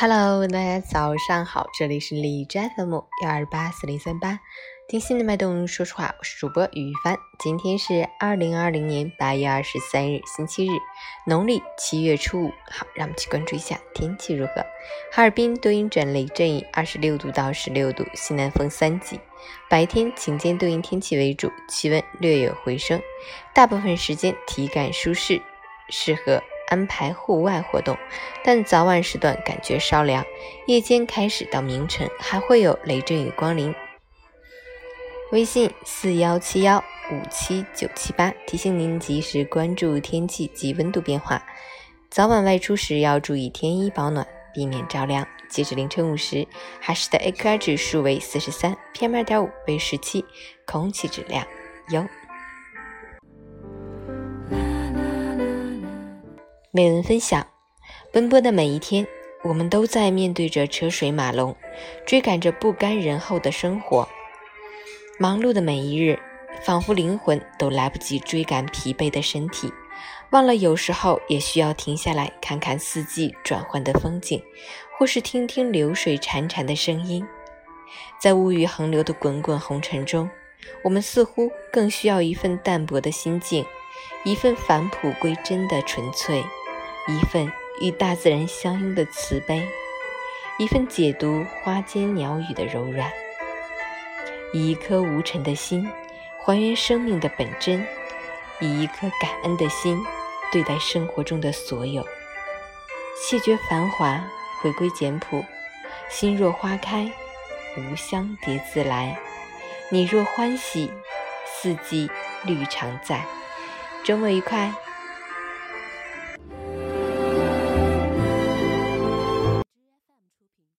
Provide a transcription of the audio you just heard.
Hello，大家早上好，这里是李斋 FM 幺二八四零三八，听心的脉动，说实话，我是主播于帆。今天是二零二零年八月二十三日，星期日，农历七月初五。好，让我们去关注一下天气如何。哈尔滨多云转雷阵雨，二十六度到十六度，西南风三级。白天晴间多云天气为主，气温略有回升，大部分时间体感舒适，适合。安排户外活动，但早晚时段感觉稍凉，夜间开始到明晨还会有雷阵雨光临。微信四幺七幺五七九七八提醒您及时关注天气及温度变化，早晚外出时要注意添衣保暖，避免着凉。截止凌晨五时，哈市的 AQI 指数为四十三，PM 二点五为十七，空气质量优。美文分享：奔波的每一天，我们都在面对着车水马龙，追赶着不甘人后的生活。忙碌的每一日，仿佛灵魂都来不及追赶疲惫的身体，忘了有时候也需要停下来看看四季转换的风景，或是听听流水潺潺的声音。在物欲横流的滚滚红尘中，我们似乎更需要一份淡泊的心境，一份返璞归真的纯粹。一份与大自然相拥的慈悲，一份解读花间鸟语的柔软，以一颗无尘的心还原生命的本真，以一颗感恩的心对待生活中的所有，谢绝繁华，回归简朴。心若花开，无香蝶自来；你若欢喜，四季绿常在。周末愉快！